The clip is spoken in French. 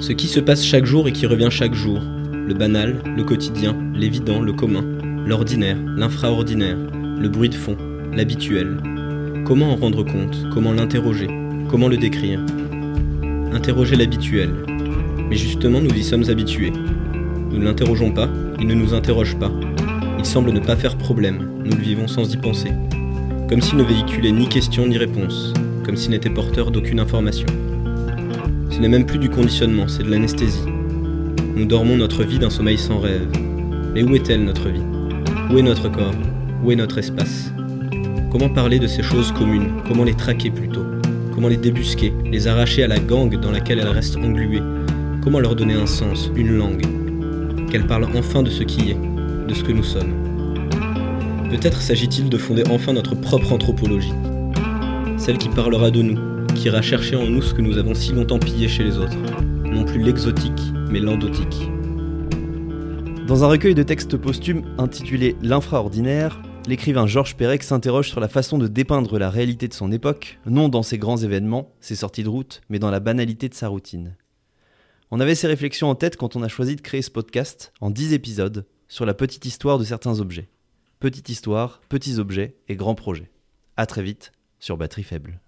Ce qui se passe chaque jour et qui revient chaque jour. Le banal, le quotidien, l'évident, le commun, l'ordinaire, l'infraordinaire, le bruit de fond, l'habituel. Comment en rendre compte? Comment l'interroger? Comment le décrire? Interroger l'habituel. Mais justement, nous y sommes habitués. Nous ne l'interrogeons pas, il ne nous interroge pas. Il semble ne pas faire problème, nous le vivons sans y penser. Comme s'il ne véhiculait ni question ni réponse, comme s'il n'était porteur d'aucune information. Ce n'est même plus du conditionnement, c'est de l'anesthésie. Nous dormons notre vie d'un sommeil sans rêve. Mais où est-elle notre vie? Où est notre corps? Où est notre espace? Comment parler de ces choses communes? Comment les traquer plutôt? Comment les débusquer? Les arracher à la gangue dans laquelle elles restent engluées? Comment leur donner un sens, une langue? Qu'elles parlent enfin de ce qui est, de ce que nous sommes. Peut-être s'agit-il de fonder enfin notre propre anthropologie. Celle qui parlera de nous, qui ira chercher en nous ce que nous avons si longtemps pillé chez les autres. Non plus l'exotique, mais l'endotique. Dans un recueil de textes posthumes intitulé L'infraordinaire, l'écrivain Georges Perec s'interroge sur la façon de dépeindre la réalité de son époque, non dans ses grands événements, ses sorties de route, mais dans la banalité de sa routine. On avait ces réflexions en tête quand on a choisi de créer ce podcast en 10 épisodes sur la petite histoire de certains objets. Petite histoire, petits objets et grands projets. A très vite sur Batterie Faible.